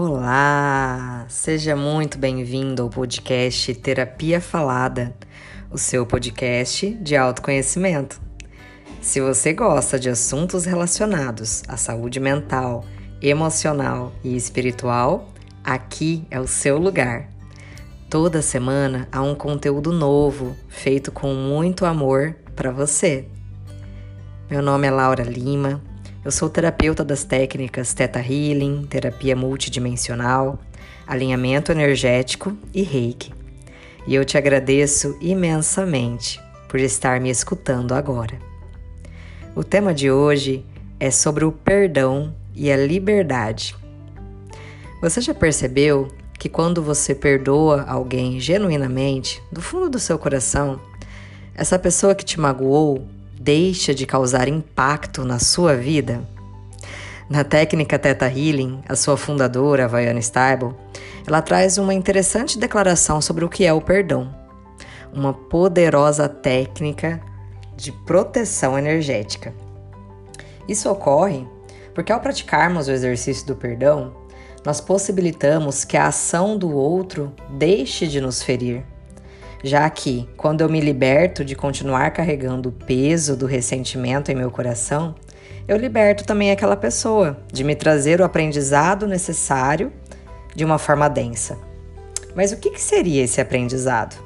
Olá! Seja muito bem-vindo ao podcast Terapia Falada, o seu podcast de autoconhecimento. Se você gosta de assuntos relacionados à saúde mental, emocional e espiritual, aqui é o seu lugar. Toda semana há um conteúdo novo feito com muito amor para você. Meu nome é Laura Lima eu sou terapeuta das técnicas Theta Healing, terapia multidimensional, alinhamento energético e Reiki. E eu te agradeço imensamente por estar me escutando agora. O tema de hoje é sobre o perdão e a liberdade. Você já percebeu que quando você perdoa alguém genuinamente, do fundo do seu coração, essa pessoa que te magoou deixa de causar impacto na sua vida? Na técnica Theta Healing, a sua fundadora, Vaiana Stable, ela traz uma interessante declaração sobre o que é o perdão. Uma poderosa técnica de proteção energética. Isso ocorre porque ao praticarmos o exercício do perdão, nós possibilitamos que a ação do outro deixe de nos ferir já que, quando eu me liberto de continuar carregando o peso do ressentimento em meu coração, eu liberto também aquela pessoa de me trazer o aprendizado necessário de uma forma densa. Mas o que, seria esse aprendizado?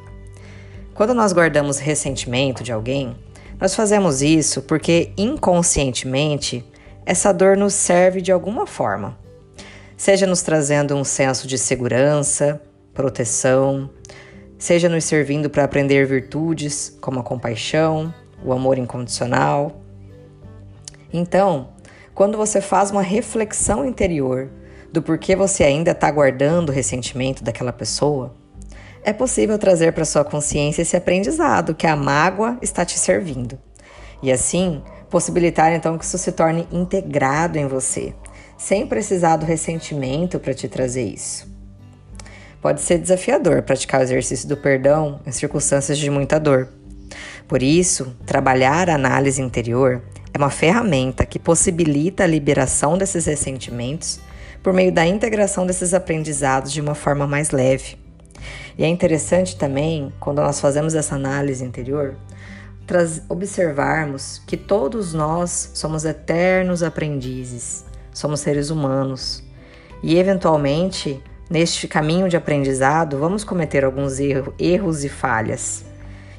Quando nós guardamos ressentimento de alguém, nós fazemos isso porque inconscientemente essa dor nos serve de alguma forma, seja nos trazendo um senso de segurança, proteção, seja nos servindo para aprender virtudes como a compaixão, o amor incondicional. Então, quando você faz uma reflexão interior do porquê você ainda está guardando o ressentimento daquela pessoa, é possível trazer para sua consciência esse aprendizado que a mágoa está te servindo. E assim, possibilitar então que isso se torne integrado em você, sem precisar do ressentimento para te trazer isso. Pode ser desafiador praticar o exercício do perdão em circunstâncias de muita dor. Por isso, trabalhar a análise interior é uma ferramenta que possibilita a liberação desses ressentimentos por meio da integração desses aprendizados de uma forma mais leve. E é interessante também, quando nós fazemos essa análise interior, observarmos que todos nós somos eternos aprendizes, somos seres humanos e, eventualmente, Neste caminho de aprendizado, vamos cometer alguns erro, erros e falhas.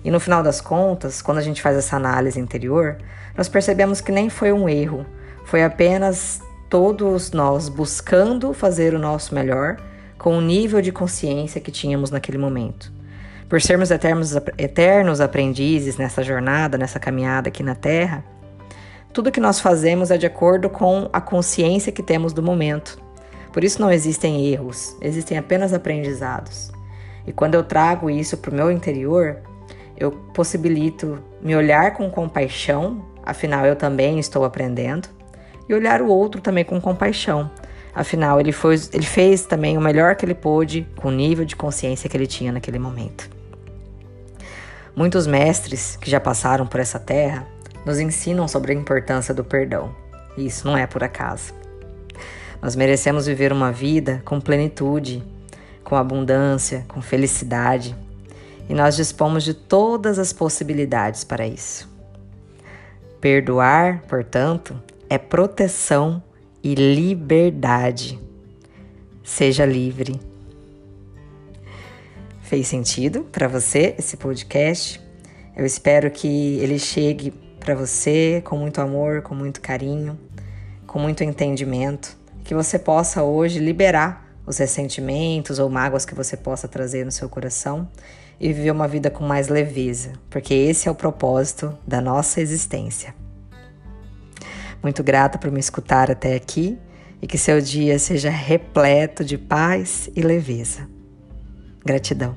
E no final das contas, quando a gente faz essa análise interior, nós percebemos que nem foi um erro, foi apenas todos nós buscando fazer o nosso melhor com o nível de consciência que tínhamos naquele momento. Por sermos eternos, eternos aprendizes nessa jornada, nessa caminhada aqui na Terra, tudo que nós fazemos é de acordo com a consciência que temos do momento. Por isso não existem erros, existem apenas aprendizados. E quando eu trago isso para o meu interior, eu possibilito me olhar com compaixão, afinal eu também estou aprendendo, e olhar o outro também com compaixão. Afinal, ele, foi, ele fez também o melhor que ele pôde com o nível de consciência que ele tinha naquele momento. Muitos mestres que já passaram por essa terra nos ensinam sobre a importância do perdão. E isso não é por acaso. Nós merecemos viver uma vida com plenitude, com abundância, com felicidade. E nós dispomos de todas as possibilidades para isso. Perdoar, portanto, é proteção e liberdade. Seja livre. Fez sentido para você esse podcast? Eu espero que ele chegue para você com muito amor, com muito carinho, com muito entendimento que você possa hoje liberar os ressentimentos ou mágoas que você possa trazer no seu coração e viver uma vida com mais leveza, porque esse é o propósito da nossa existência. Muito grata por me escutar até aqui e que seu dia seja repleto de paz e leveza. Gratidão.